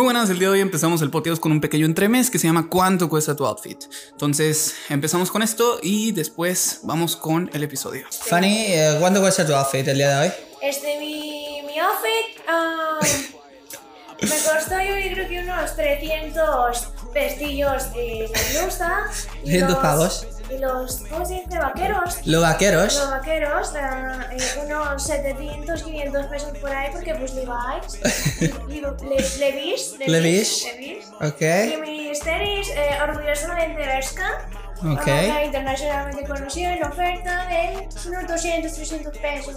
Muy buenas, el día de hoy empezamos el podcast con un pequeño entremés que se llama ¿Cuánto cuesta tu outfit? Entonces empezamos con esto y después vamos con el episodio. Fanny, eh, ¿cuánto cuesta tu outfit el día de hoy? Este, mi, mi outfit ah, me costó yo creo que unos 300 pestillos de blusa. y 300 los- pavos. Y los, ¿cómo se dice? Vaqueros. Los vaqueros. Los vaqueros, eh, unos 700, 500 pesos por ahí porque pues Levi's, Le- Le- Levi's, Levi's. Levi's. Ok. Y mis tenis, eh, orgullosamente Bershka. Ok. Una marca internacionalmente conocida en oferta de unos 200, 300 pesos.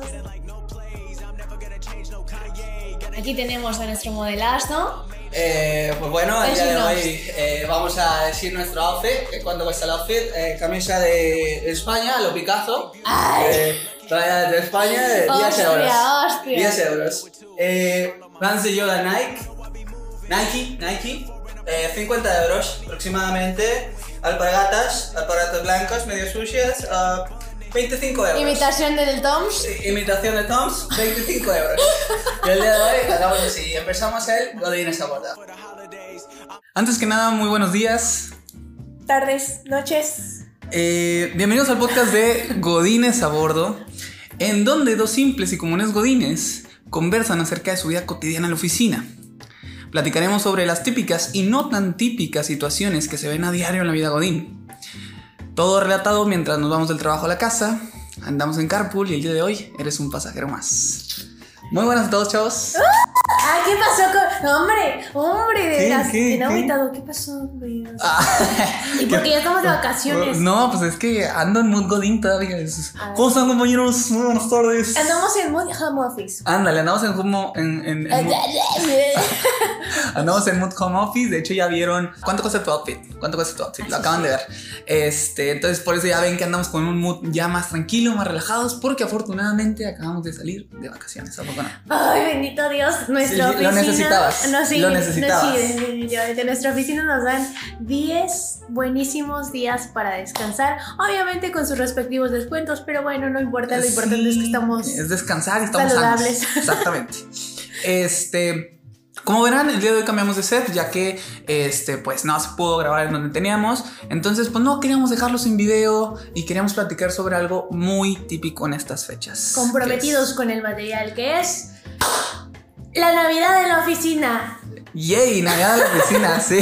Aquí tenemos a nuestro modelazo. Eh, pues bueno, el día de hoy eh, vamos a decir nuestro outfit. ¿Cuánto cuesta el outfit? Eh, camisa de, España, lo Picasso. Talla de España, de 10 Hostia, euros. hostia. 10 euros. Eh, yoga Nike. Nike, Nike. eh, 50 euros aproximadamente. Alpargatas, alpargatas blancas, medio sucias. ah, 25 euros. Imitación del Toms. Imitación de Toms, 25 euros. Y el día de hoy hagamos así, empezamos el Godines a borda. Antes que nada, muy buenos días. Tardes, noches. Eh, bienvenidos al podcast de Godines a bordo, en donde dos simples y comunes Godines conversan acerca de su vida cotidiana en la oficina. Platicaremos sobre las típicas y no tan típicas situaciones que se ven a diario en la vida Godín. Todo relatado mientras nos vamos del trabajo a la casa, andamos en carpool y el día de hoy eres un pasajero más. Muy buenas a todos, chavos. Ah, ¿qué pasó con.? Hombre, hombre, de ¿Qué? las ¿Qué? que no ¿Qué? invitado. ¿Qué pasó, hombre? Ah. y porque ya estamos de vacaciones. No, pues es que ando en mood Godín todavía. ¿Cómo están, compañeros? Muy buenas tardes. Andamos en mood home office. Ándale, andamos en como en, en- en mood- Andamos en Mood Home Office. De hecho, ya vieron. ¿Cuánto cuesta tu outfit? ¿Cuánto cuesta tu outfit? Lo acaban de ver. Este, entonces, por eso ya ven que andamos con un mood ya más tranquilo, más relajados, porque afortunadamente acabamos de salir de vacaciones. ¿A poco Ay, bendito Dios, nuestra Sí, lo oficina. necesitabas, No, sí, lo no, sí, definitivamente. Nuestra oficina nos dan 10 buenísimos días para descansar. Obviamente con sus respectivos descuentos, pero bueno, no importa. Lo importante es que estamos. Es descansar y estamos saludables. sanos. Exactamente. Este. Como verán, el día de hoy cambiamos de set, ya que este, pues no se pudo grabar en donde teníamos. Entonces, pues no queríamos dejarlo sin video y queríamos platicar sobre algo muy típico en estas fechas. comprometidos con el material que es. La Navidad en la oficina. Yay, Navidad en la oficina, sí.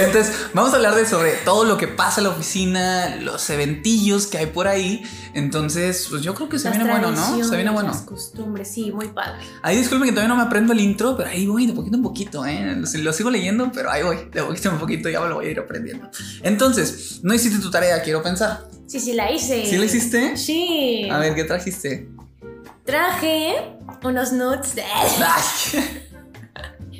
Entonces, vamos a hablar de sobre todo lo que pasa en la oficina, los eventillos que hay por ahí. Entonces, pues yo creo que se las viene bueno, ¿no? Se viene bueno. Las costumbres, sí, muy padre. Ahí disculpen que todavía no me aprendo el intro, pero ahí voy de poquito en poquito, ¿eh? Lo, lo sigo leyendo, pero ahí voy, de poquito en poquito ya me lo voy a ir aprendiendo. Entonces, no hiciste tu tarea, quiero pensar. Sí, sí, la hice. ¿Sí la hiciste? Sí. A ver, ¿qué trajiste? Traje unos nudes.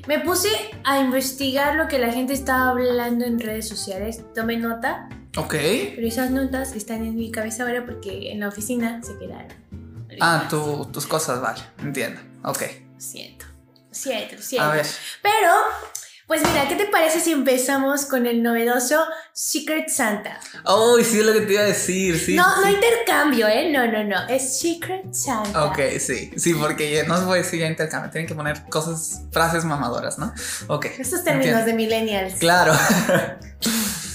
Me puse a investigar lo que la gente estaba hablando en redes sociales. Tomé nota, ok. pero esas notas están en mi cabeza ahora porque en la oficina se quedaron. Ah, tu- tus cosas, vale, entiendo. Ok. Siento, siento, siento. A ver. Pero, pues mira, ¿qué te parece si empezamos con el novedoso Secret Santa? Oh, sí, es lo que te iba a decir, sí. no, sí, no intercambio, ¿eh? No, no, no. Es Secret Santa. Ok, sí, sí, porque ya no se puede decir ya intercambio, tienen que poner cosas, frases mamadoras, ¿no? Ok. Estos términos entiendo. de millennials. Claro.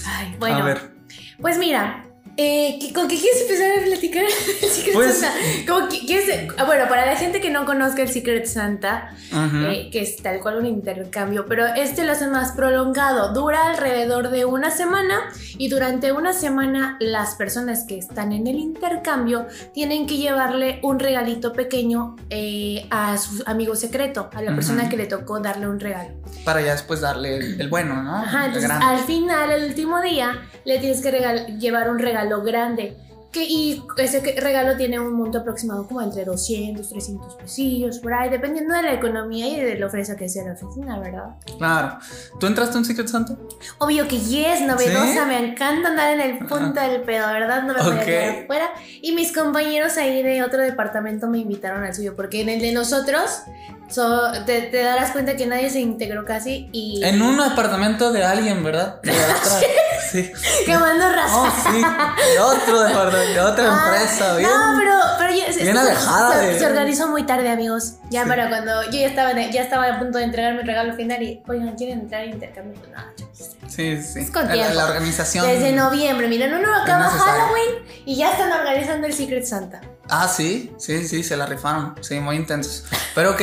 Ay, bueno. A ver. Pues mira, eh, ¿qué- ¿con qué quieres empezar a platicar el Secret Pues- Santa? ¿Cómo que- quieres- ah, bueno, para la gente que no conozca el Secret Santa, Ujú. eh, que es tal cual un intercambio, pero este lo hace más prolongado, dura alrededor de una semana y durante una semana las personas que están en el intercambio tienen que llevarle un regalito pequeño eh, a su amigo secreto, a la persona Ujú. que le tocó darle un regalo. Para ya después darle el, el bueno, ¿no? Ajá, entonces al final, el último día, le tienes que llevar un regalo grande. Que, y ese regalo tiene un monto aproximado como entre 200, 300 pesillos, por ahí, dependiendo de la economía y de la ofrenda que sea la oficina, ¿verdad? Claro. ¿Tú entraste un Secret Santa? Obvio que yes, novedosa, ¿Sí? me encanta andar en el punto del pedo, ¿verdad? No me voy a quedar afuera. Y mis compañeros ahí de otro departamento me invitaron al suyo, porque en el de nosotros so- te, te darás cuenta que nadie se integró casi y... En un apartamento de alguien, ¿verdad? De. sí. Quemando raza. Oh, sí. Otro departamento, de otra Ah, empresa, bien. No, pero, pero ya, bien se- alejada se, de- se organizó muy tarde, amigos. Ya para cuando yo ya estaba, ya estaba a punto de entregar mi regalo final y, oigan, ¿quieren entrar a intercambio? Nada, chavos. Sí, sí. Es con La- tiempo. La, organización. Desde noviembre, miren, uno acaba. Halloween y ya están organizando el Secret Santa. Ah, sí, sí, sí, se la rifaron. Sí, muy intensos. Pero ok,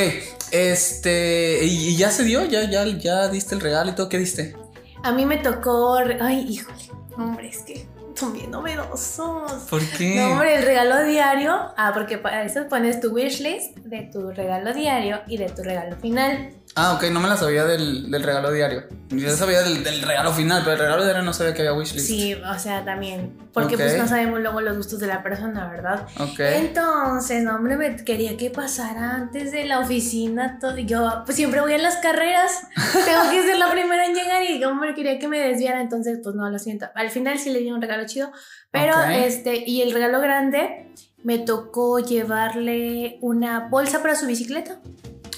este. ¿Y, y ya se dio? ¿Ya, ya, ¿Ya diste el regalo y todo? ¿Qué diste? A mí me tocó. Ay, híjole. Hombre, es que son bien novedosos. ¿Por qué? No, hombre, el regalo diario. Ah, porque para eso pones tu wishlist de tu regalo diario y de tu regalo final. Ah, ok, no me la sabía del, del regalo diario. Yo sabía del, del regalo final, pero el regalo diario no sabía que había wishlist. Sí, o sea, también. Porque Ok. pues no sabemos luego los gustos de la persona, ¿verdad? Ok. Entonces, no, hombre, me quería que pasara antes de la oficina todo. Yo, pues siempre voy a las carreras. Tengo que ser la primera en llegar y, hombre, quería que me desviara. Entonces, pues no, lo siento. Al final sí le di un regalo chido. Pero, este, y el regalo grande, me tocó llevarle una bolsa para su bicicleta.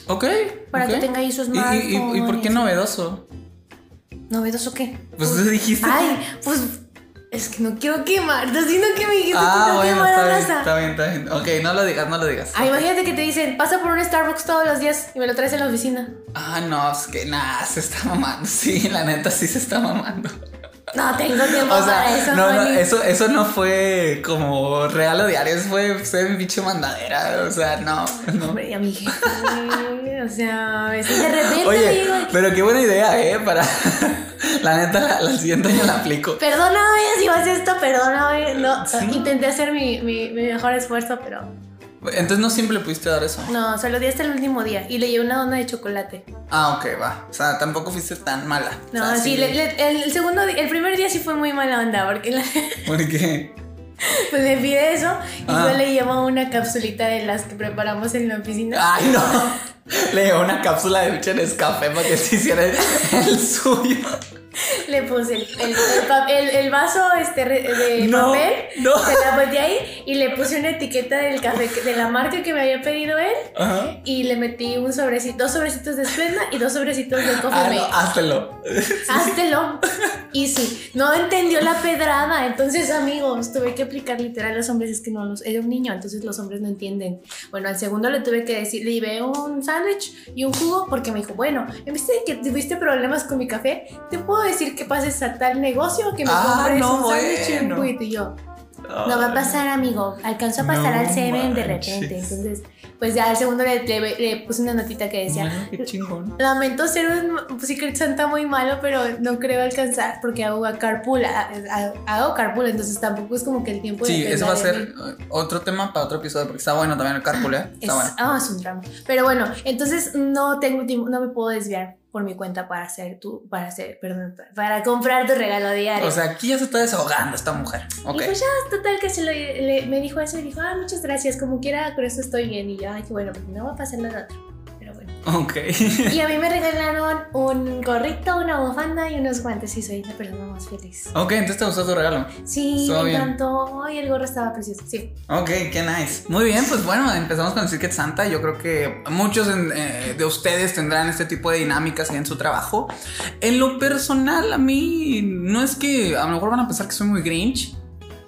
Ok. Para que tenga ahí sus ¿Y, y, y, y por qué novedoso? ¿Novedoso qué? Pues tú dijiste. Ay, pues es que no quiero quemar. Estás diciendo que me dijiste que ah, no bueno, quemara está bien, raza. está bien, está bien. Ok, no lo digas, no lo digas. Ah, imagínate que te dicen, pasa por un Starbucks todos los días y me lo traes en la oficina. Ah, no, es que nada, se está mamando. Sí, la neta sí se está mamando. No tengo tiempo O para eso, no, no, eso, eso no fue como regalo diario, eso fue, fue mi pinche mandadera. O sea, no, no. Hombre, a mi jefe, o sea, a veces de repente Oye, digo, pero qué buena idea, ¿eh? Para. La neta, la, la siguiente año la aplico. perdóname si vas esto, perdóname. No, intenté hacer mi, mi, mi mejor esfuerzo, pero Entonces no siempre le pudiste dar eso. no, se lo di hasta el último día y le llevé una dona de chocolate. Ah, ok, va. O sea, tampoco fuiste tan mala. O No, sea, sí, le- le- el, segundo, el primer día sí fue muy mala onda porque la- Porque. pues me pide eso y Ah. yo le llevo una capsulita de las que preparamos en la oficina. Ay, no. Le llevó una cápsula de leche en escafé para que se hiciera el suyo. Le puse el, el, el el- vaso este de No, papel, no. se la metí ahí y le puse una etiqueta del café de la marca que me había pedido él Ajá. y le metí un sobrecito, dos sobrecitos de Splenda y dos sobrecitos de Coffee Ah, no, háztelo. Háztelo. Y sí, no entendió la pedrada. Entonces, amigos, tuve que aplicar literal a los hombres. Es que no los. Era un niño, entonces los hombres no entienden. Bueno, al segundo le tuve que decir, le llevé un sándwich y un jugo porque me dijo, bueno, en vez de que tuviste problemas con mi café, te puedo decir que pases a tal negocio que me Ah, compres no, un sándwich y un juguito. Y yo, no va a pasar, amigo. Alcanzó a pasar No al Seven de repente. Entonces, pues ya al segundo le, le- le puse una notita que decía, Bueno, qué chingón. Lamento ser un Secret Santa muy malo, pero no creo alcanzar porque hago carpool, a- a- hago carpool, entonces tampoco es como que el tiempo Sí, eso va a ser mí. otro tema para otro episodio porque está bueno también el carpool, ¿eh? Es, Está bueno. ah, es un drama. Pero bueno, entonces no tengo tiempo, no me puedo desviar por mi cuenta para hacer tu, para hacer, perdón, para comprar tu regalo diario. O sea, aquí ya se está desahogando esta mujer. Y pues ya, total que se lo, le- me dijo eso y dijo, ah, muchas gracias, como quiera, con eso estoy bien. Y yo, ay, qué bueno, porque no va a pasar nada. Ok. Y a mí me regalaron un gorrito, una bufanda y unos guantes y soy la persona más feliz. ok, entonces te gustó tu regalo. Sí, me bien. encantó. Ay, el gorro estaba precioso. Sí. Ok, qué nice. Muy bien, pues bueno, empezamos con el Secret Santa. Yo creo que muchos eh, de ustedes tendrán este tipo de dinámicas en su trabajo. En lo personal, a mí no es que a lo mejor van a pensar que soy muy grinch.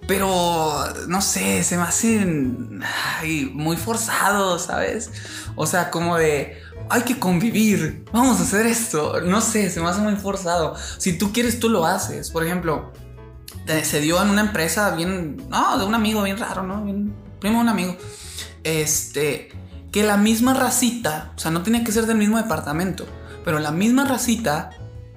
Pero no sé, se me hacen ay, muy forzados, ¿sabes? O sea, como de hay que convivir, vamos a hacer esto. No sé, se me hace muy forzado. Si tú quieres, tú lo haces. Por ejemplo, se dio en una empresa bien, no, de un amigo bien raro, ¿no? Primo de un amigo. Este, que la misma racita, o sea, no tenía que ser del mismo departamento, pero la misma racita,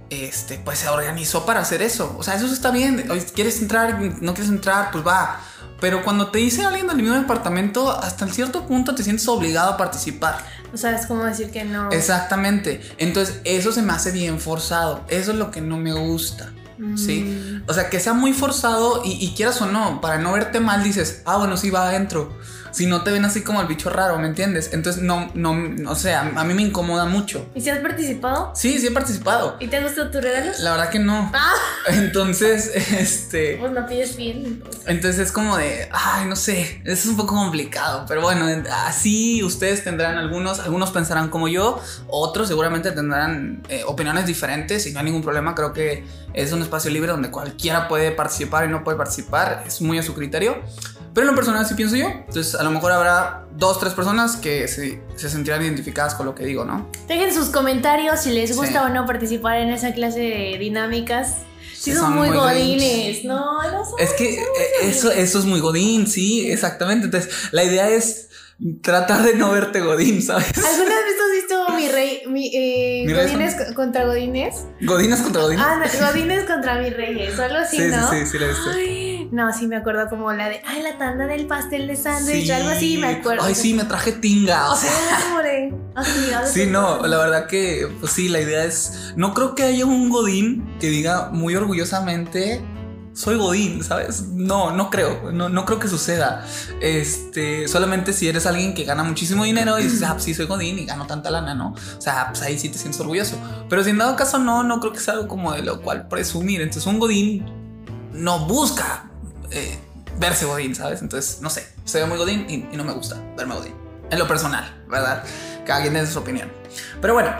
este, pues se organizó para hacer eso. O sea, eso está bien. ¿Quieres entrar? ¿No quieres entrar? Pues va. Pero cuando te dice alguien del mismo departamento, hasta en cierto punto te sientes obligado a participar. O sea, es como decir que no. Exactamente. Entonces, eso se me hace bien forzado. Eso es lo que no me gusta. Sí. Mm. O sea, que sea muy forzado y, y quieras o no, para no verte mal dices, ah, bueno, sí va adentro. Si no te ven así como el bicho raro, ¿me entiendes? Entonces, no, no, o sea, a mí me incomoda mucho. ¿Y si has participado? Sí, sí he participado. ¿Y te gustó tu regalo? La verdad que no. Ah, Entonces, este... pues no pides bien. pues. Entonces es como de, ay, no sé, es un poco complicado, pero bueno, así ustedes tendrán algunos, algunos pensarán como yo, otros seguramente tendrán eh, opiniones diferentes y no hay ningún problema, creo que es un espacio libre donde cualquiera puede participar y no puede participar, es muy a su criterio. Pero en lo personal sí pienso yo. Entonces a lo mejor habrá dos, tres personas que se, se sentirán identificadas con lo que digo, ¿no? Dejen sus comentarios si les gusta Sí. o no participar en esa clase de dinámicas. Sí, son, son muy, muy godines. No, no son. Es que eh, eso, eso es muy godín, sí, exactamente. Entonces la idea es tratar de no verte godín, ¿sabes? ¿Alguna vez has visto mi rey, mi, eh, Mi rey Godines co- contra Godines? Godines contra godines. Ah, no, Godines contra mi reyes, solo así, sí, sí, ¿no? sí, sí, la he visto. Ay, no, sí me acuerdo como la de, ay, la tanda del pastel de sándwich, Sí. algo así, me acuerdo. Ay, sí, me traje tinga. O sea, Hombre, así, a Sí, no, la verdad que, pues sí, la idea es, no creo que haya un Godín que diga muy orgullosamente, soy Godín, ¿sabes? No, no creo, no, no creo que suceda. Este, solamente si eres alguien que gana muchísimo dinero y dices, ah, pues sí, soy Godín y gano tanta lana, ¿no? O sea, pues ahí sí te sientes orgulloso. Pero si en dado caso no, no creo que sea algo como de lo cual presumir. Entonces, un Godín no busca eh, verse Godín, ¿sabes? Entonces, no sé, se ve muy Godín y, y no me gusta verme Godín. En lo personal, ¿verdad? Cada quien tiene su opinión. Pero bueno,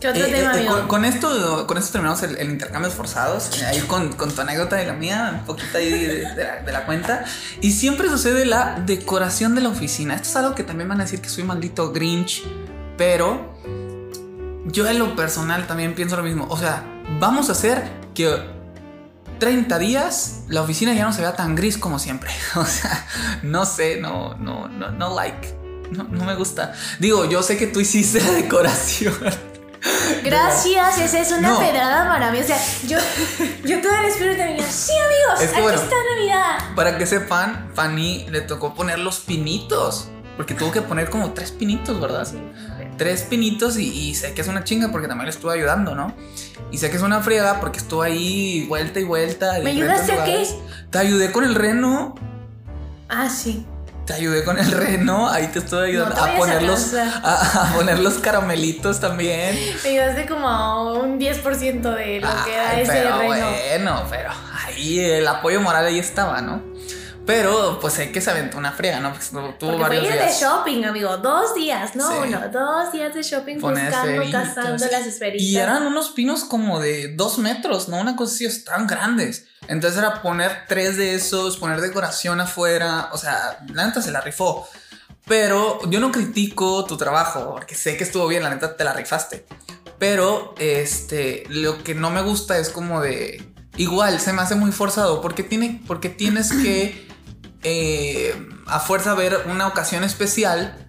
¿Qué otro eh, tema, eh, con, con esto, con esto terminamos el, el intercambio forzados. eh, Ahí con, con tu anécdota y la mía, un poquito ahí de, de la, de la cuenta. Y siempre sucede la decoración de la oficina. Esto es algo que también van a decir que soy maldito Grinch, pero yo en lo personal también pienso lo mismo. O sea, vamos a hacer que 30 días la oficina ya no se vea tan gris como siempre. O sea, no sé, no, no, no, no like. No, no me gusta. Digo, yo sé que tú hiciste la decoración. Gracias, esa es una No. pedrada para mí. O sea, yo, yo espíritu de Navidad. Sí, amigos, Es que aquí bueno. está Navidad. Para que sepan, Fanny le tocó poner los pinitos. Porque tuvo que poner como tres pinitos, ¿verdad? Tres pinitos y, y sé que es una chinga porque también le estuve ayudando, ¿no? Y sé que es una friega porque estuvo ahí vuelta y vuelta. ¿Me ayudaste a qué? Te ayudé con el reno. Ah, sí. Te ayudé con el reno. Ahí te estuve ayudando te a, a poner los, a, a poner los caramelitos también. Me ayudaste como un 10% de lo que era ese pero reino. bueno, pero ahí el apoyo moral ahí estaba, ¿no? Pero pues sé que se aventó una friega, ¿no? Pues, tuvo Porque varios ir de días. shopping, amigo. Dos días, no Sí. uno. Dos días de shopping Poner buscando, esferitas. cazando las esferitas. Y eran unos pinos como de dos metros, ¿no? Una cosa así, tan grandes. Entonces era poner tres de esos, poner decoración afuera. O sea, la neta se la rifó. Pero yo no critico tu trabajo, porque sé que estuvo bien, la neta te la rifaste. Pero este, lo que no me gusta es como de. Igual, se me hace muy forzado, porque, tiene, porque tienes que eh, a fuerza ver una ocasión especial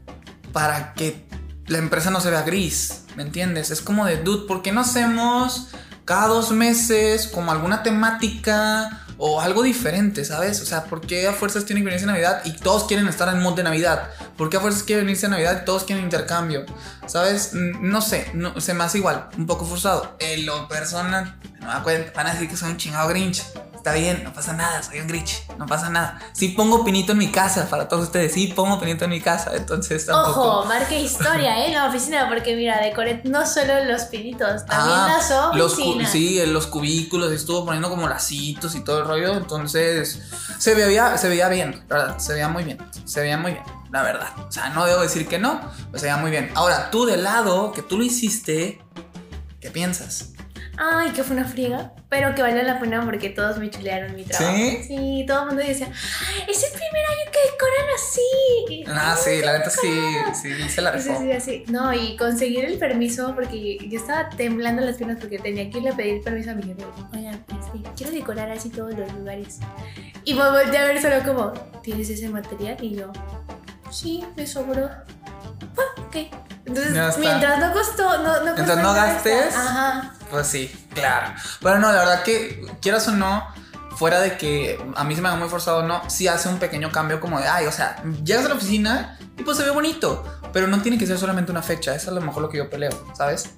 para que la empresa no se vea gris, ¿me entiendes? Es como de, dude, ¿por qué no hacemos cada dos meses como alguna temática o algo diferente, ¿sabes? O sea, ¿por qué a fuerzas tiene que venirse Navidad y todos quieren estar en mod de Navidad? ¿Por qué a fuerzas quiere venirse Navidad y todos quieren intercambio? ¿Sabes? No sé, no, se me hace igual, un poco forzado. En lo personal, me da van a decir que soy un chingado Grinch. Está bien, no pasa nada, soy un Grinch, no pasa nada. Sí pongo pinito en mi casa, para todos ustedes, sí pongo pinito en mi casa, entonces tampoco... Ojo, marque historia, ¿eh? En la oficina, porque mira, decoré no solo los pinitos, también Ah, las los oficinas. sí, en los cubículos estuvo poniendo como lacitos y todo el rollo. Entonces se veía, se veía bien, la verdad, se veía muy bien. Se veía muy bien, la verdad. O sea, no debo decir que no, pero se veía muy bien. Ahora, tú de lado, que tú lo hiciste, ¿qué piensas? Ay, que fue una friega, pero que valió la pena porque todos me chulearon mi trabajo. ¿Sí? Sí, todo el mundo decía, "Ay, es el primer año que decoran así. Ah, sí, la neta sí, sí, se la Sí, rifó. sí, así. No, y conseguir el permiso, porque yo estaba temblando las piernas porque tenía que irle a pedir permiso a mi jefe. Oigan, este, quiero decorar así todos los lugares. Y me volteé a ver solo como, ¿tienes ese material? Y yo, sí, me sobró. Ah, ok. Entonces, está. mientras no costó, no, no Mientras no gastes. estar- Ajá. Pues sí, claro. Pero no, la verdad que, quieras o no, fuera de que a mí se me haga muy forzado o no, sí hace un pequeño cambio como de, ay, o sea, llegas a la oficina y pues se ve bonito. Pero no tiene que ser solamente una fecha, eso es a lo mejor lo que yo peleo, ¿sabes?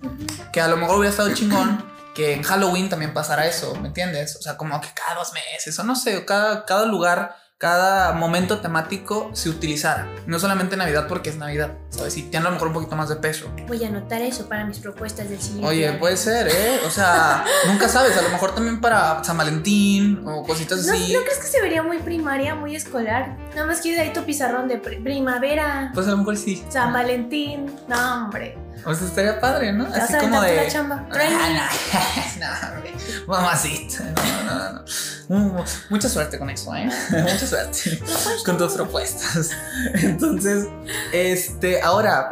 Que a lo mejor hubiera estado chingón que en Halloween también pasara eso, ¿me entiendes? O sea, como que cada dos meses, o no sé, cada, cada lugar, cada momento temático se utilizara. No solamente Navidad porque es Navidad, ¿sabes? Y tiene a lo mejor un poquito más de peso. Voy a anotar eso para mis propuestas del siguiente Oye, año. puede ser, ¿eh? O sea, nunca sabes, a lo mejor también para San Valentín o cositas ¿No, así. ¿No crees que se vería muy primaria, muy escolar? Nada más quieres ahí tu pizarrón de pri- primavera, Pues a lo mejor sí. San Valentín. No, hombre. O sea, estaría padre, ¿no? Así a como de. la chamba. Ah, no, no. Mamacita. No, no, no. Mm, Mucha suerte con eso, ¿eh? Mucha suerte con tus propuestas. Entonces, este, ahora,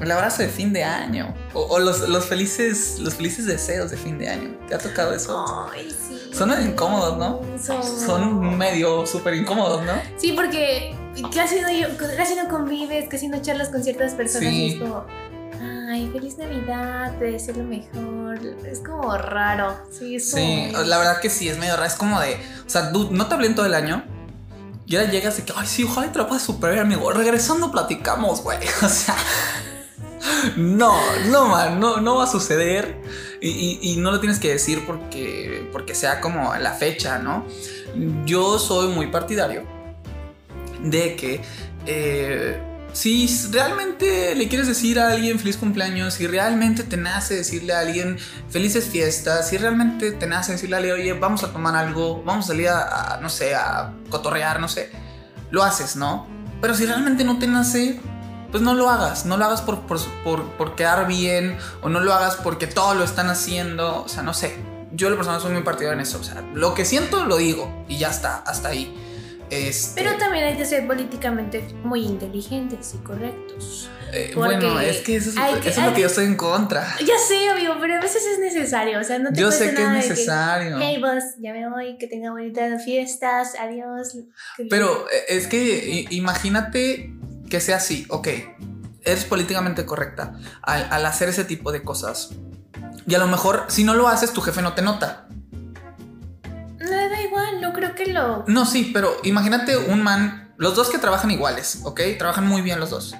el abrazo de fin de año. O, o los, los felices, los felices deseos de fin de año. ¿Te ha tocado eso? Ay, sí. Son incómodos, ¿no? Son. Son medio súper incómodos, ¿no? Sí, porque casi no, casi no convives, casi no charlas con ciertas personas Sí. y es como, ay, feliz Navidad, te deseo lo mejor. Es como raro. Sí, es como. Sí, la verdad que sí, es medio raro. Es como de, o sea, dude, no te hablé en todo el año. Y ahora llegas de que, ay, sí, ojalá te lo puedas superar, amigo. Regresando platicamos, güey. O sea, no, no, man, no, no va a suceder. Y, y- y no lo tienes que decir porque, porque sea como la fecha, ¿no? Yo soy muy partidario de que eh, si realmente le quieres decir a alguien feliz cumpleaños, si realmente te nace decirle a alguien felices fiestas, si realmente te nace decirle a alguien, oye, vamos a tomar algo, vamos a salir a, a, no sé, a cotorrear, no sé, lo haces, ¿no? Pero si realmente no te nace, pues no lo hagas, no lo hagas por, por, por, por quedar bien o no lo hagas porque todos lo están haciendo, o sea, no sé. Yo, la persona, soy muy partidario en eso. O sea, lo que siento lo digo y ya está, hasta ahí. Este, Pero también hay que ser políticamente muy inteligentes y correctos. eh, bueno, es que eso es, hay eso que- es lo hay que yo que- estoy en contra. Ya sé, amigo, pero a veces es necesario. O sea, no te Yo sé que es nada de necesario. hey, boss, ya me voy, que tenga bonitas fiestas, adiós. que- Pero eh, es que imagínate que sea así, ok, eres políticamente correcta al, al hacer ese tipo de cosas. Y a lo mejor, si no lo haces, tu jefe no te nota. No, no creo que lo. No, sí, pero imagínate un man, los dos que trabajan iguales, ¿ok? Trabajan muy bien los dos.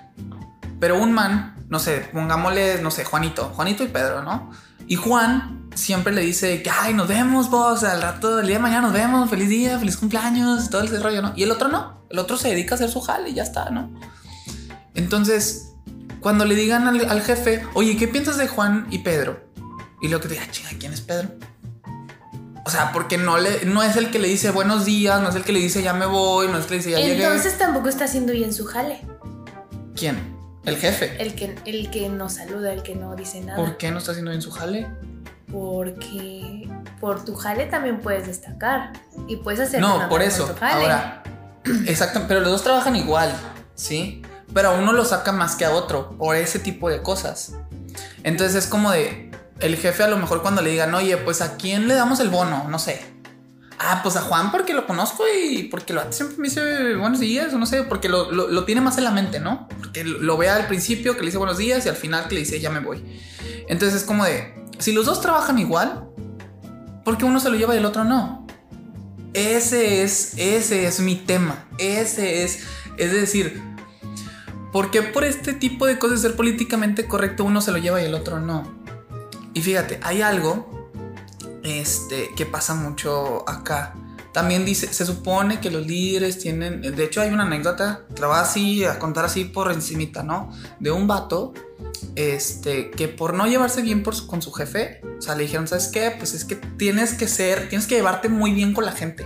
Pero un man, no sé, pongámosle, no sé, Juanito, Juanito y Pedro, ¿no? Y Juan siempre le dice que, ay, nos vemos, vos, al rato, el día de mañana nos vemos, feliz día, feliz cumpleaños, todo ese rollo, ¿no? Y el otro no, el otro se dedica a hacer su jale y ya está, ¿no? Entonces, cuando le digan al, al jefe, oye, ¿qué piensas de Juan y Pedro? Y luego que te diga, chinga, ¿quién es Pedro? O sea, porque no, le, no es el que le dice buenos días, no es el que le dice ya me voy, no es el que le dice ya llegué. Entonces tampoco está haciendo bien su jale. ¿Quién? El jefe. El que, el que no saluda, el que no dice nada. ¿Por qué no está haciendo bien su jale? Porque por tu jale también puedes destacar. Y puedes hacer No, por eso. tu jale. Ahora, exacto, pero los dos trabajan igual, ¿sí? Pero a uno lo saca más que a otro por ese tipo de cosas. Entonces es como de, el jefe a lo mejor cuando le digan, oye, pues a quién le damos el bono, no sé. Ah, pues a Juan porque lo conozco y porque lo siempre me dice buenos días, no sé, porque lo tiene más en la mente, ¿no? Porque lo, lo ve al principio que le dice buenos días y al final que le dice ya me voy. Entonces es como de, si los dos trabajan igual, ¿por qué uno se lo lleva y el otro no? Ese es, ese es mi tema. Ese es, es decir, ¿por qué por este tipo de cosas ser políticamente correcto uno se lo lleva y el otro no? Y fíjate, hay algo este, que pasa mucho acá. También dice, se supone que los líderes tienen, de hecho hay una anécdota, te la voy así a contar así por encimita, ¿no? De un vato, este, que por no llevarse bien por con su jefe, o sea, le dijeron, ¿sabes qué? Pues es que tienes que ser, tienes que llevarte muy bien con la gente,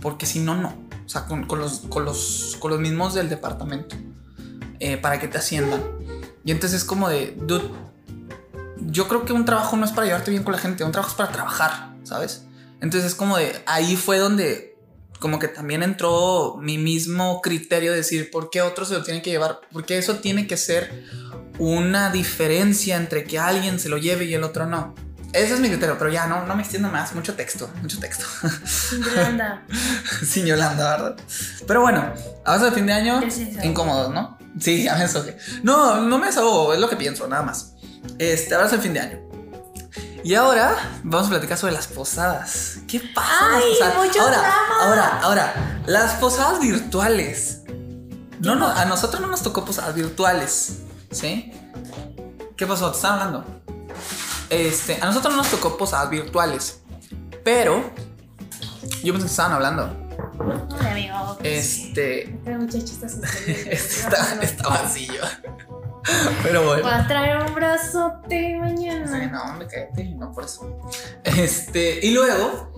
porque si no, no. O sea, con, con los, con, los, con los mismos del departamento, eh, para que te asciendan. Y entonces es como de, yo creo que un trabajo no es para llevarte bien con la gente, un trabajo es para trabajar, ¿sabes? Entonces es como de, ahí fue donde como que también entró mi mismo criterio de decir, ¿por qué otro se lo tiene que llevar? Porque eso tiene que ser una diferencia entre que alguien se lo lleve y el otro no. Ese es mi criterio, pero ya no, no me extiendo más, mucho texto, mucho texto. Yolanda. Sin Yolanda, ¿verdad? Pero bueno, abrazo de fin de año, incómodos, ¿no? Sí, ya me desahogué. No, no me desahogo, es lo que pienso, nada más. Este, abrazo de fin de año. Y ahora vamos a platicar sobre las posadas. ¿Qué pasa? en las ¡Ay, posadas? ahora, drama! ahora, ahora, las posadas virtuales. No, no, a nosotros no nos tocó posadas virtuales, ¿sí? ¿Qué pasó? ¿Te están hablando? Este, a nosotros no nos tocó posadas virtuales, pero yo pensé que estaban hablando. Ay, amigo. Este, Este muchacho está está, está vacío. Pero bueno. Va a traer un brazote Sí, mañana. no, me cállate, no por eso. Este, y luego,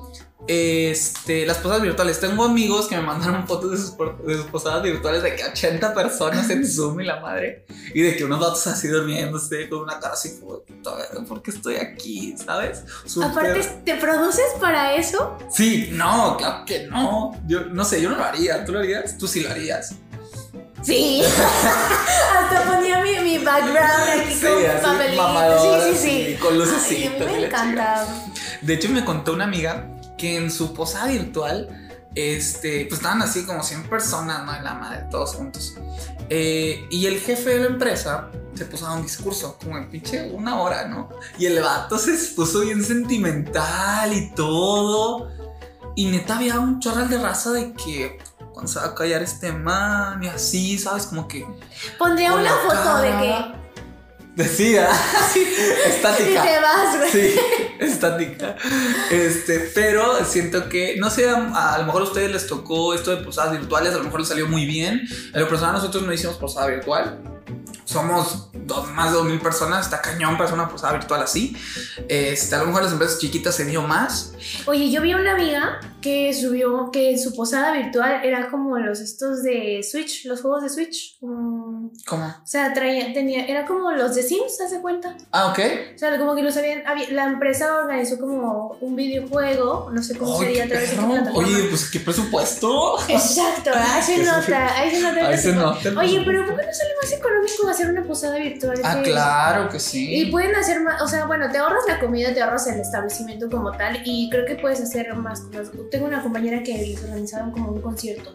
Este, las posadas virtuales. Tengo amigos que me mandaron fotos de sus, de sus posadas virtuales de que 80 personas en Zoom y la madre. Y de que unos datos así durmiéndose con una cara así como, "Puta, ¿por qué estoy aquí? ¿Sabes? Súper- Aparte, ¿te produces para eso? Sí, no, claro que no. Yo no sé, yo no lo haría. ¿Tú lo harías? Tú sí lo harías. Sí. Hasta ponía mi, mi background aquí con papelito. mamadora, Sí, sí, sí. así, Con y me encanta. De hecho, me contó una amiga que en su posada virtual, este, pues estaban así como 100 personas, ¿no? En la madre, todos juntos. Eh, y el jefe de la empresa se puso a dar un discurso, como en pinche una hora, ¿no? Y el vato se puso bien sentimental y todo. Y neta había un chorral de raza de que cuando se va a callar este man y así, ¿sabes? Como que Pondría una foto de que. decía, Y estática. te vas, güey. Sí, estática. Este, pero siento que, no sé, a, a lo mejor a ustedes les tocó esto de posadas virtuales, a lo mejor les salió muy bien. En lo personal, nosotros no hicimos posada virtual. Somos dos- más de 2.000 personas, está cañón para una posada virtual así. Este, a lo mejor las empresas chiquitas se dio más. Oye, yo vi a una amiga que subió que en su posada virtual era como los estos de Switch, los juegos de Switch. Mm, ¿Cómo? o sea, traía, tenía, era como los de Sims, ¿te das cuenta? Ah, ok. O sea, como que los habían, había- la empresa organizó como un videojuego, no sé cómo Ay, sería a través de. Oye, pues qué presupuesto. Exacto, ahí se nota, ahí se nota. Ahí se nota. Oye, pero ¿por qué no sale más económico hacer una posada virtual? Ah, que- claro que Y sí. pueden hacer más, o sea, bueno, te ahorras la comida, te ahorras el establecimiento como tal y creo que puedes hacer más cosas. Tengo una compañera que organizaron como un concierto.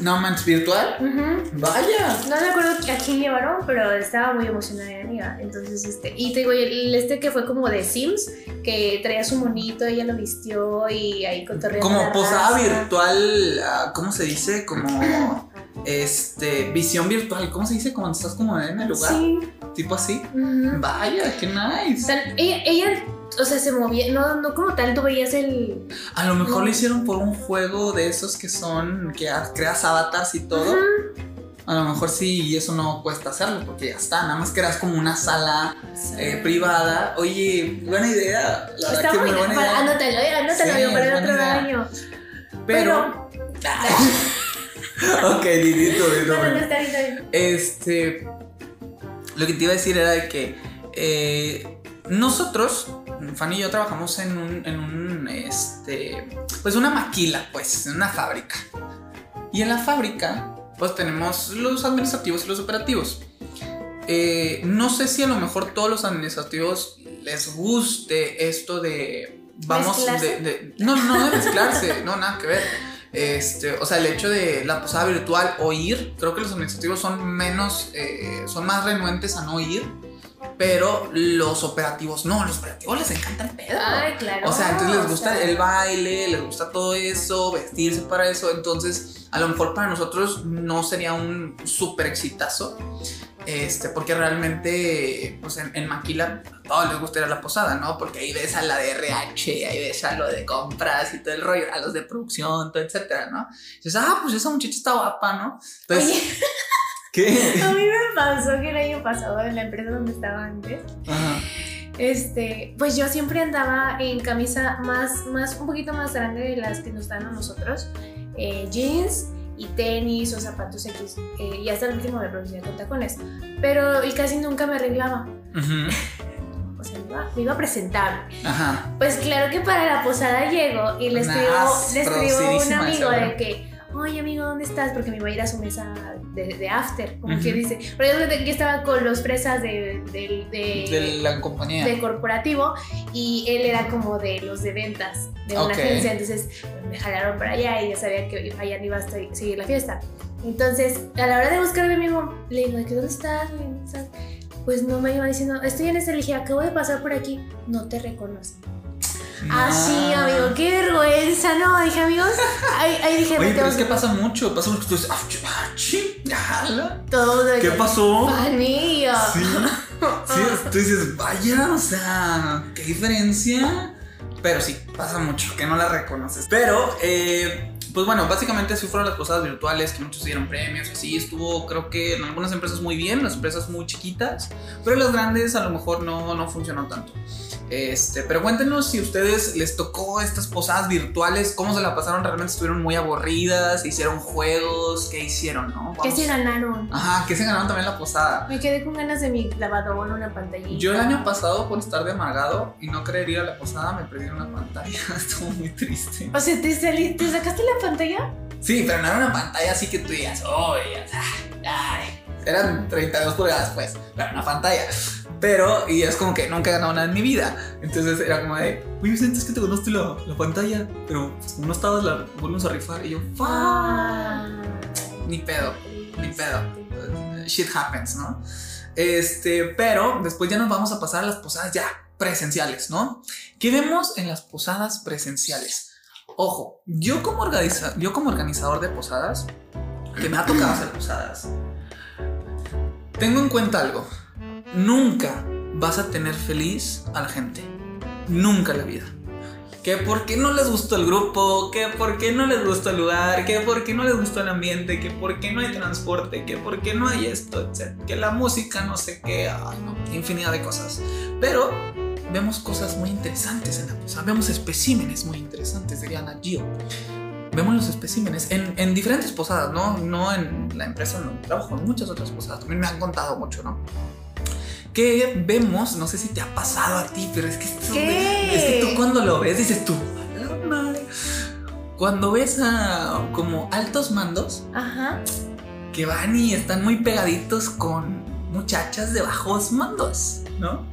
No manches, virtual. Ujú. Vaya. No me acuerdo a quién llevaron, pero estaba muy emocionada mi amiga. Entonces, este, y te digo, el este que fue como de Sims, que traía su monito, ella lo vistió y ahí. Como posada raza. virtual, ah, ¿cómo se dice? Como este visión virtual, ¿cómo se dice? Cuando estás como en el lugar, Sí. tipo así. Vaya, qué nice. ella, ella, o sea, se movía, no, no como tal, tú veías el... A lo mejor No. lo hicieron por un juego de esos que son que creas avatars y todo. A lo mejor sí, y eso no cuesta hacerlo porque ya está. Nada más creas como una sala eh, privada. Oye, buena idea. La verdad que muy buena, idea. anótalo, eh, anótalo Sí, para el otro idea. año. Pero. ok, Didito, No, no, no, está bien, está bien. Este. Lo que te iba a decir era de que eh, nosotros, Fanny y yo, trabajamos en un, en un. Este. Pues una maquila, pues, en una fábrica. Y en la fábrica, pues tenemos los administrativos y los operativos. Eh, no sé si a lo mejor todos los administrativos les guste esto de. Vamos, de, de- no, no de mezclarse, no, nada que ver. Este, o sea, el hecho de la posada virtual o ir, creo que los administrativos son menos, eh, son más renuentes a no ir, pero los operativos no, los operativos les encanta el pedo. Ay, claro. O sea, entonces les o gusta sea, el baile, les gusta todo eso, vestirse para eso. Entonces, a lo mejor para nosotros no sería un súper exitazo. Este, porque realmente, pues en, en Maquila, a todos les gusta ir a la posada, ¿no? Porque ahí ves a la de RH, ahí ves a lo de compras y todo el rollo, a los de producción, todo, etcétera, ¿no? Y dices, ah, pues esa muchacha está guapa, ¿no? Entonces, Oye, ¿qué? a mí me pasó que el año pasado en la empresa donde estaba antes, Ajá. este, pues yo siempre andaba en camisa más, más, un poquito más grande de las que nos dan a nosotros, eh, jeans y tenis o zapatos X, eh, y hasta el último me producía con tacones, pero y casi nunca me arreglaba, o sea, me iba, me iba a presentar. Ajá. Pues claro que para la posada llego y le escribo, Nas, le escribo a un amigo de que, oye amigo, ¿dónde estás? Porque me iba a ir a su mesa de, de after, como Ujú. que dice. Pero yo, yo estaba con los fresas de, de, de- la compañía. de corporativo y él era como de los de ventas de una agencia, entonces me jalaron para allá y ya sabía que allá no iba a seguir la fiesta. Entonces, a la hora de buscar a mi amigo, le digo, ¿de qué dónde estás? ¿Dónde estás? Pues no me iba diciendo, estoy en este, le dije, acabo de pasar por aquí, no te reconozco. Ah, sí, No. amigo, qué vergüenza, ¿no? Dije, amigos, ahí, ahí dije, Oye, pero es que pasa mucho, pasa mucho que tú dices, ah, ah, ching, todo. ¿Qué pasó? Sí, sí, tú dices, vaya, o sea, qué diferencia. Pero sí, pasa mucho, que no la reconoces. Pero, eh, pues bueno, básicamente sí fueron las posadas virtuales, que muchos dieron premios, así estuvo, creo que en algunas empresas muy bien, las empresas muy chiquitas, pero las grandes a lo mejor no, no funcionó tanto. Este, pero cuéntenos si a ustedes les tocó estas posadas virtuales, cómo se la pasaron, realmente estuvieron muy aburridas, hicieron juegos, ¿qué hicieron, no? ¿Qué Vamos- se ganaron? Ajá, que se ganaron también la posada. Me quedé con ganas de mi lavadora, una pantallita. Yo el año pasado, por estar de amargado y no querer ir a la posada, me perdí una pantalla. Estuvo muy triste. O sea, ¿te, salí- ¿te sacaste la pantalla? Sí, pero no era una pantalla así que tú digas, oh, ya, ay. Eran 32 pulgadas, pues, pero una pantalla. Pero, y es como que nunca he ganado nada en mi vida. Entonces era como de, oye, Vicente, es que te ganaste la, la pantalla, pero como no estabas, la volvimos a rifar. Y yo, fuck. Ah. Ni pedo, ni pedo. Shit happens, ¿no? Este, pero después ya nos vamos a pasar a las posadas ya presenciales, ¿no? ¿Qué vemos en las posadas presenciales? Ojo, yo como, organizador de posadas, que me ha tocado hacer posadas, tengo en cuenta algo. Nunca vas a tener feliz a la gente. Nunca en la vida. Que por qué no les gustó el grupo, que por qué no les gustó el lugar, que por qué no les gustó el ambiente, que por qué no hay transporte, que por qué no hay esto, etc. Que la música no sé qué, no, infinidad de cosas. Pero vemos cosas muy interesantes en la posada, vemos especímenes muy interesantes, diría Ana Gio. Vemos los especímenes en, en diferentes posadas, ¿no? No en la empresa en donde trabajo, en muchas otras posadas. También me han contado mucho, ¿no? Que vemos, no sé si te ha pasado a ti, pero es que es que tú cuando lo ves dices tú, "A la madre". cuando ves a como altos mandos Ajá. que van y están muy pegaditos con muchachas de bajos mandos, ¿no?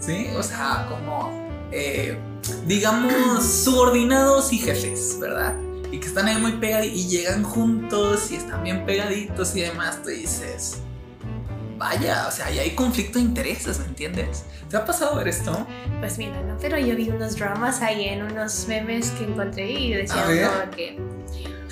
Sí, o sea, como eh, digamos subordinados y jefes, ¿verdad? Y que están ahí muy pegaditos y llegan juntos y están bien pegaditos y demás, tú dices, vaya, o sea, ahí hay conflicto de intereses, ¿me entiendes? ¿Te ha pasado ver esto? Pues mira, no, pero yo vi unos dramas ahí en unos memes que encontré y decían como que.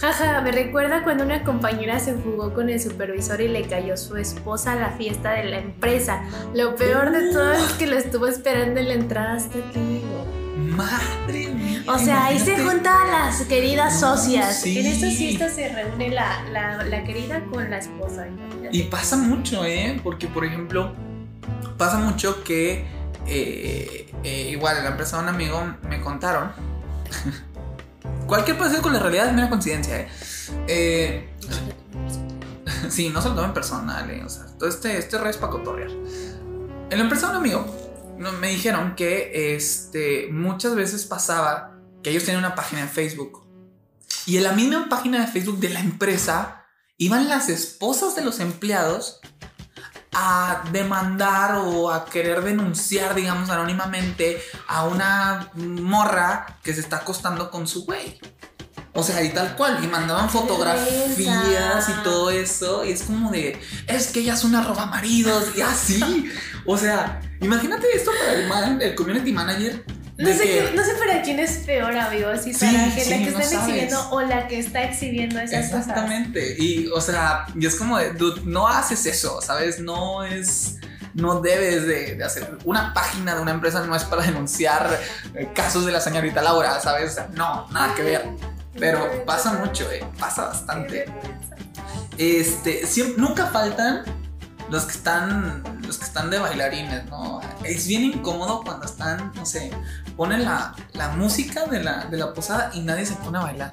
Jaja, me recuerda cuando una compañera se fugó con el supervisor y le cayó su esposa a la fiesta de la empresa. Lo peor de todo es que lo estuvo esperando en la entrada hasta que llegó. Madre mía. O sea, ahí se juntan las queridas socias. sí. En estas fiestas se reúne la, la, la querida con la esposa. imagínate. Y pasa mucho, ¿eh? Porque, por ejemplo, pasa mucho que eh, eh, igual en la empresa de un amigo me contaron. Cualquier parecido con la realidad es mera coincidencia, ¿eh? Eh, sí, no se lo tomen personal, ¿eh? O sea, todo este, este rey es para cotorrear. En la empresa de un amigo me dijeron que este, muchas veces pasaba que ellos tenían una página de Facebook. Y en la misma página de Facebook de la empresa iban las esposas de los empleados a demandar o a querer denunciar, digamos, anónimamente a una morra que se está acostando con su güey. O sea, y tal cual, y mandaban fotografías y todo eso, y es como de, es que ella es una roba maridos, y así. O sea, imagínate esto para el, man- el community manager. No sé, que- no sé para quién es peor, amigos. Si Sí, para que sí, la que no están exhibiendo o la que está exhibiendo esas cosas. Exactamente. Y, o sea, y es como de, dude, no haces eso, ¿sabes? No es. No debes de, de hacer. Una página de una empresa no es para denunciar eh, casos de la señorita Laura, ¿sabes? O sea, no, nada que ver. Pero pasa mucho, ¿eh? Pasa bastante. Este, siem- nunca faltan los que están los que están de bailarines, ¿no? Es bien incómodo cuando están, no sé, ponen la, la música de la, de la posada y nadie se pone a bailar.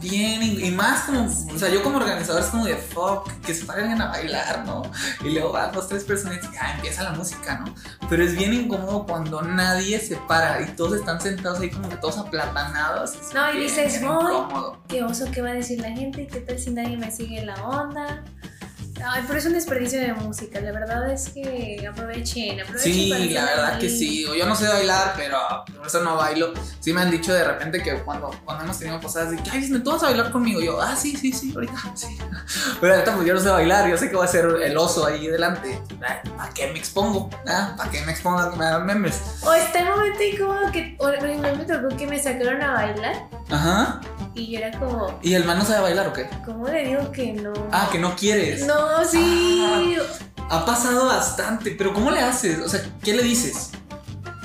Bien, y más como, o sea, yo como organizador es como de fuck, que se paren a bailar, ¿no? Y luego van dos, tres personas y ya empieza la música, ¿no? Pero es bien incómodo cuando nadie se para y todos están sentados ahí como que todos aplatanados. No, y dices, "Voy". incómodo. ¿Qué oso qué va a decir la gente? ¿Qué tal si nadie me sigue la onda? Ay, pero es un desperdicio de música. La verdad es que aprovechen, aprovechen. Sí, para la verdad que ahí. sí. O Yo no sé bailar, pero por eso no bailo. Sí me han dicho de repente que cuando, cuando hemos tenido posadas de que, ay, tú vas a bailar conmigo. Yo, ah, sí, sí, sí, ahorita, sí. Pero ahorita pues yo no sé bailar, yo sé que voy a ser el oso ahí delante. ¿Para qué me expongo? ¿Ah? ¿Para qué me expongo a que me hagan memes? O está el momento incómodo que, o, me tocó que me sacaron a bailar Ajá. Y yo era como, ¿Y el man no sabe bailar o qué? ¿cómo le digo que no? Ah, que no quieres. No, sí. Ha pasado bastante, pero ¿cómo le haces? O sea, ¿qué le dices?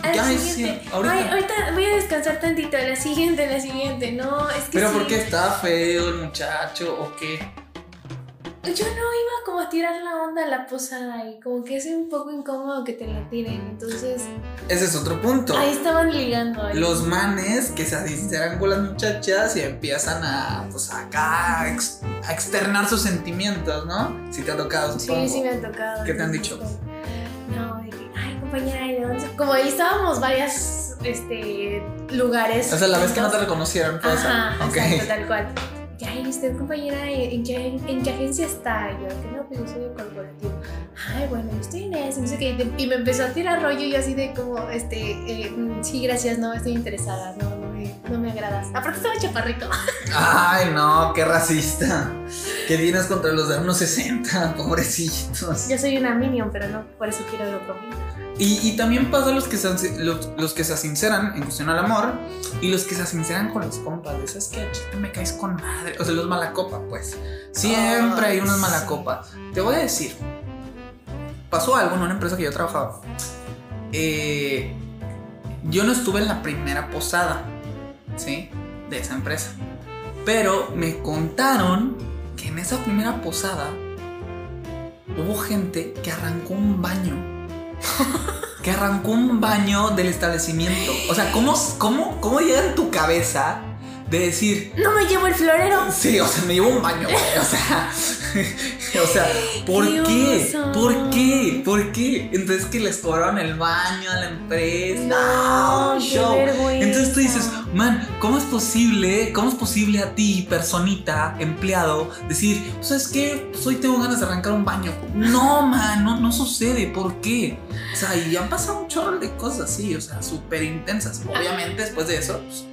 Siguiente. sí, ahorita. Ay, ahorita voy a descansar tantito. La siguiente, la siguiente. No, es que ¿Pero sí. por qué está feo el muchacho o qué? Yo no iba como a tirar la onda a la posada y como que es un poco incómodo que te la tiren. Entonces, Ese es otro punto. ahí estaban ligando. ahí. Los manes que se sinceran con las muchachas y empiezan a, pues acá, a, ex- a externar sus sentimientos, ¿no? Si te ha tocado, supongo. Sí, sí me han tocado. ¿Qué te han dicho? No, de que, ay, compañera, ¿y de dónde? Como ahí estábamos varias este, lugares. O sea, la vez que no te reconocieron fue Ajá, esa. Ok. exacto, tal cual. Que, ay, usted, compañera, ¿en qué, en qué agencia está? Y yo, que no, pues yo soy de corporativo. Ay, bueno, yo estoy en eso, no sé qué. Y me empezó a tirar rollo y así de como, este, eh, mm, sí, gracias, no, estoy interesada, no me, no me agradas. Aparte estaba chaparrito. Ay, no, qué racista. ¿Qué tienes contra los de unos 60? Pobrecitos. Yo soy una minion, pero no, por eso quiero el otro minion. Y, y también pasa los que, se, los, los que se sinceran en cuestión al amor y los que se sinceran con los compas. de, ¿Sabes qué? Chiste, me caes con madre. O sea, los malacopa, pues. Siempre hay Ay, unos sí. malacopa. Te voy a decir. Pasó algo en una empresa que yo trabajaba. Eh, yo no estuve en la primera posada, ¿sí? De esa empresa. Pero me contaron que en esa primera posada hubo gente que arrancó un baño. que arrancó un baño del establecimiento. O sea, ¿cómo, cómo, cómo llega en tu cabeza de decir, No me llevo el florero. sí, o sea, me llevo un baño, güey? O sea, o sea, ¿por ¡Qué! ¿Por qué? ¿Por qué? Entonces que les cobraron el baño a la empresa. No, ¡Ah, show! vergüenza. Entonces tú dices, man, ¿cómo es posible? ¿Cómo es posible a ti, personita, empleado, decir, "Pues, ¿sabes qué? Pues hoy tengo ganas de arrancar un baño. No, man, no, no sucede. ¿Por qué? O sea, y han pasado un chorro de cosas así, o sea, súper intensas. Obviamente, después de eso, pues,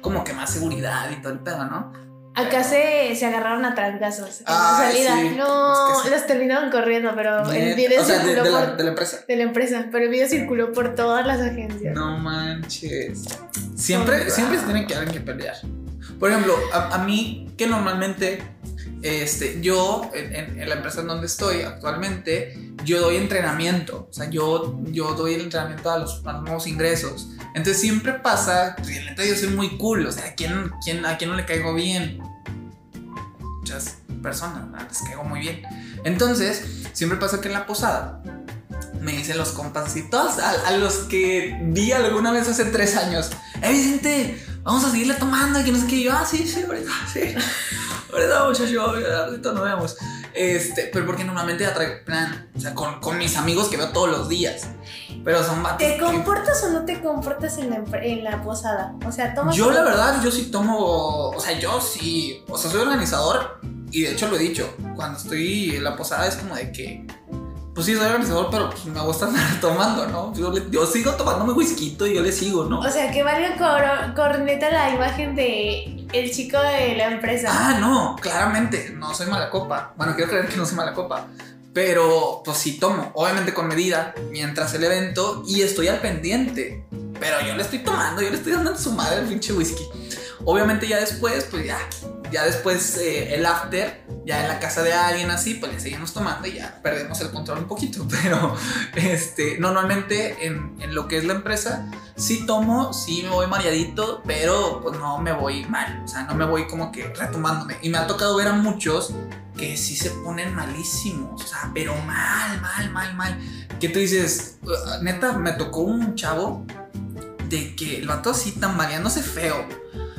como que más seguridad y todo el pedo, ¿no? Acá se, se agarraron a trancazos en la salida. sí. No, Es que sí. los terminaron corriendo, pero el video o sea, de, circuló de por de la empresa. de la empresa, pero el video circuló por todas las agencias. No manches. Siempre, siempre se tiene que alguien que pelear. Por ejemplo, a, a mí, que normalmente, este, yo, en, en- la empresa en donde estoy actualmente, yo doy entrenamiento. O sea, yo, yo doy el entrenamiento a los, a los nuevos ingresos. Entonces siempre pasa, pues, yo soy muy cool. O sea, ¿a quién, quién, a quién no le caigo bien? Muchas personas, ¿verdad? les caigo muy bien. Entonces, siempre pasa que en la posada me dicen los compas todos a, a los que vi alguna vez hace tres años, eh Vicente, vamos a seguirle tomando y que no sé qué, Y yo, ah, sí, sí, ahorita, sí, ahorita muchacho, ahorita nos vemos. Este, pero porque normalmente ya traigo plan, o sea, con, con mis amigos que veo todos los días, pero son vatos ¿Te que- comportas o no te comportas en la, en la posada? O sea, tomas. Yo la verdad, yo sí tomo, o sea, yo sí, o sea, soy organizador y de hecho lo he dicho, cuando estoy en la posada es como de que, pues sí, soy organizador, pero pues me gusta andar tomando, ¿no? Yo, le- yo sigo tomándome whisky y yo le sigo, ¿no? O sea, que cor- corneta la imagen de el chico de la empresa. Ah, no, claramente, no soy mala copa. Bueno, quiero creer que no soy mala copa. Pero, pues sí tomo, obviamente con medida, mientras el evento, y estoy al pendiente. Pero yo le estoy tomando, yo le estoy dando su madre el pinche whisky. Obviamente ya después, pues ya, ya después eh, el after, ya en la casa de alguien así, pues le seguimos tomando y ya perdemos el control un poquito. Pero, este, normalmente en, en lo que es la empresa, sí tomo, sí me voy mareadito, pero pues no me voy mal, o sea, no me voy como que retumbándome. Y me ha tocado ver a muchos que sí se ponen malísimos, o sea, pero mal, mal, mal, mal. Que tú dices, "Uh, neta, me tocó un chavo de que el vato así tambaleándose feo.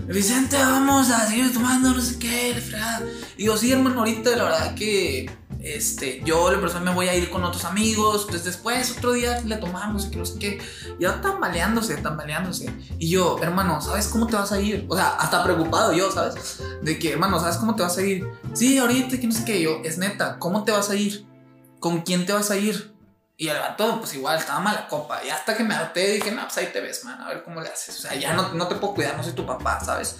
Vicente, vamos a seguir tomando, no sé qué, la fregada. Y yo, sí, hermano, ahorita la verdad que este, yo la persona me voy a ir con otros amigos, pues después otro día le tomamos que no sé qué. Y ya tambaleándose, tambaleándose. Y yo, hermano, ¿sabes cómo te vas a ir? O sea, hasta preocupado yo, ¿sabes? De que, hermano, ¿sabes cómo te vas a ir? Sí, ahorita, que no sé qué. Yo, es neta, ¿cómo te vas a ir? ¿Con quién te vas a ir? Y el vato, pues igual, estaba mala copa. Y hasta que me harté, dije, no, pues ahí te ves, man, a ver cómo le haces. O sea, ya no, no te puedo cuidar, no soy tu papá, ¿sabes?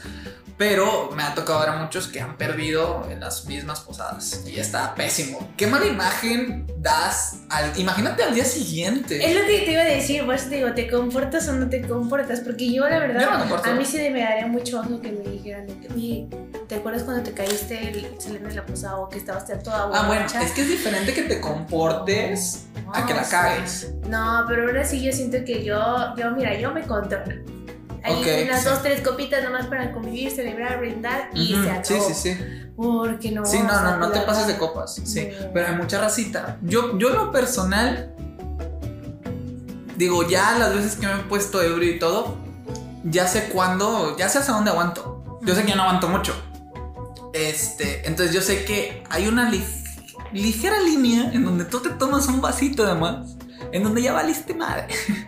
Pero me ha tocado ver a muchos que han perdido en las mismas posadas. Y está pésimo. Qué mala imagen das al. Imagínate al día siguiente. Es lo que te iba a decir, por eso te digo, ¿te comportas o no te comportas? Porque yo, la verdad, Yo a mí sí me daría mucho oso que me dijeran, que, ¿te acuerdas cuando te caíste el saliendo de la posada o que estabas toda Ah, bueno, borracha? es que es diferente que te comportes a que la sí. cagues. No, pero ahora sí yo siento que yo, yo, mira, yo me controlo. Ahí Ok, unas sí. dos, tres copitas nomás para convivir, celebrar, brindar y se Sí, acabó. sí, sí. Porque no. Sí, no, no, no te pases de copas. Sí, pero hay mucha racita. Yo, yo en lo personal, digo, ya las veces que me he puesto ebrio y todo, ya sé cuándo, ya sé hasta dónde aguanto. Yo sé que ya no aguanto mucho. Este, entonces yo sé que hay una lig- ligera línea en donde tú te tomas un vasito de más, en donde ya valiste madre.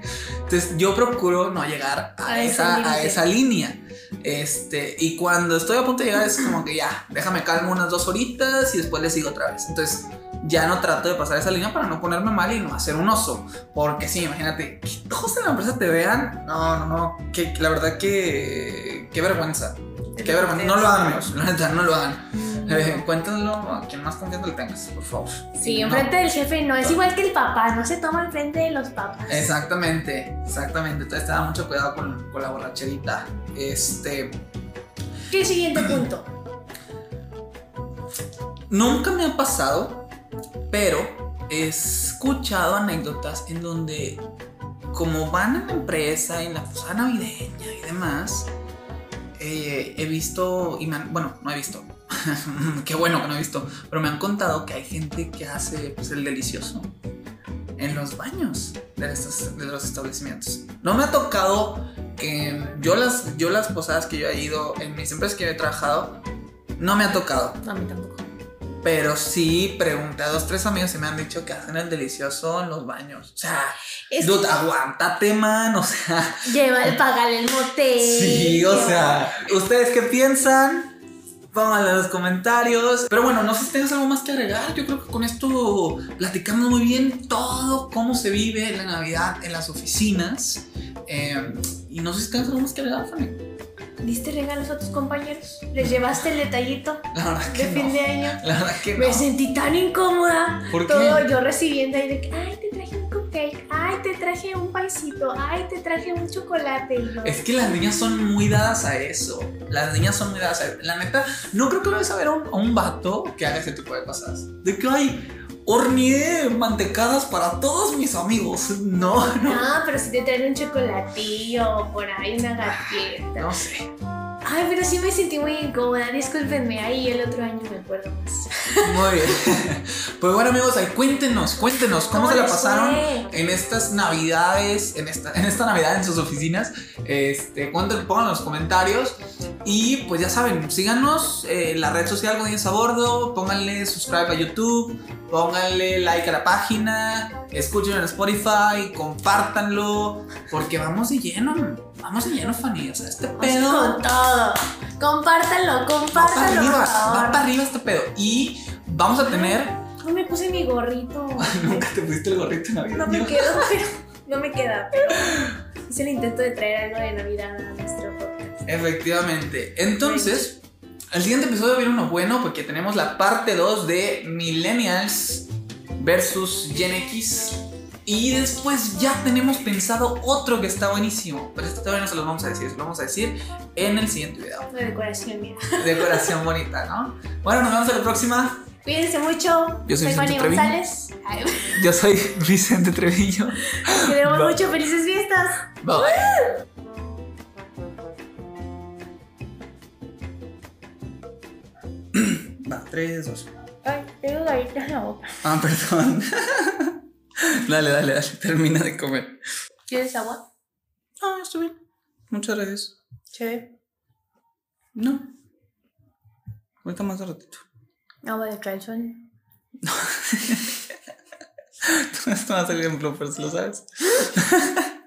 Entonces yo procuro no llegar a, esa, a límite. esa línea. Este, y cuando estoy a punto de llegar es como que ya, déjame calmo unas dos horitas y después le sigo otra vez. Entonces ya no trato de pasar esa línea para no ponerme mal y no hacer un oso. Porque sí, imagínate, que todos en la empresa te vean. No, no, no. Que la verdad que. Qué vergüenza. Qué vergüenza. No lo hagan, amigos. La neta, no lo hagan. Eh, cuéntanselo a quien más confianza le tengas, por favor. Sí, No. enfrente del jefe no, es igual que el papá, no se toma enfrente de los papás. Exactamente, exactamente. Entonces te da mucho cuidado con, con la borracherita. Este. ¿Qué siguiente punto? Nunca me ha pasado, pero he escuchado anécdotas en donde, como van en la empresa, en la posada navideña y demás, eh, he visto, y me han- bueno, no he visto, qué bueno que no he visto, pero me han contado que hay gente que hace pues, el delicioso en los baños de, estos- los establecimientos. No me ha tocado, eh, yo, las, yo las posadas que yo he ido, en mis empresas que yo he trabajado, no me ha tocado. A mí tampoco. Pero sí pregunté a dos, tres amigos y me han dicho que hacen el delicioso en los baños. O sea, Es dude, aguántate, man. O sea, Lleva el pagarle el motel. sí, o lleva- sea, ¿ustedes qué piensan? Pónganlo en los comentarios. Pero bueno, no sé si tengas algo más que agregar. Yo creo que con esto platicamos muy bien todo cómo se vive la Navidad en las oficinas. Eh, y no sé si tengas algo más que agregar, Fanny. ¿Diste regalos a tus compañeros? ¿Les llevaste el detallito La verdad que de fin no. de año? La verdad que Me sentí tan incómoda. ¿Por qué? Todo yo recibiendo ahí de que, ay, te traje un cupcake, ay, te traje un paisito, ay, te traje un chocolate. Es que las niñas son muy dadas a eso. Las niñas son muy dadas a eso. La neta, no creo que vayas a ver a un, a un vato que haga ese tipo de cosas. De que hay horneé mantecadas para todos mis amigos. No, no. Ah, pero si te traen un chocolatillo, por ahí una galleta. No sé. Ay, pero sí me sentí muy incómoda, discúlpenme, ahí el otro año me acuerdo más. Muy bien. Pues bueno, amigos, ahí cuéntenos, cuéntenos cómo, ¿Cómo se la pasaron fue? en estas navidades, en esta, en esta navidad en sus oficinas. Este, cuéntenos, pongan en los comentarios. Y pues ya saben, síganos eh, en la red social Godines a Bordo, pónganle subscribe a YouTube, pónganle like a la página, escuchen en Spotify, compártanlo, porque vamos de lleno, vamos de lleno, Fanny. O sea, este Vamos pedo con todo. Compártanlo, va para compártanlo. arriba, va para arriba este pedo. Y vamos a tener. No me puse mi gorrito. Nunca te pusiste el gorrito navideño. No me quedo, pero no me queda. Pero hice el intento de traer algo de Navidad a nuestro podcast. Efectivamente. Entonces, el siguiente episodio viene uno bueno porque tenemos la parte 2 de Millennials versus Gen X. Y después ya tenemos pensado otro que está buenísimo. Pero este todavía no se los vamos a decir, se lo vamos a decir en el siguiente video. Una decoración, mira. Decoración bonita, ¿no? Bueno, nos vemos en la próxima. Cuídense mucho. Yo soy Fanny Vicente Treviño. González. Ay, Yo soy Vicente Treviño. queremos Bye. mucho. Felices fiestas. Bye. Va, 3, 2. Ay, tengo garitas en la boca. Ah, perdón. dale, dale, dale. Termina de comer. ¿Quieres agua? Ah, estoy bien. Muchas gracias. Chévere. No. Ahorita más de ratito. Agua de calzón. Esto va a salir en bloopers, ¿lo sabes?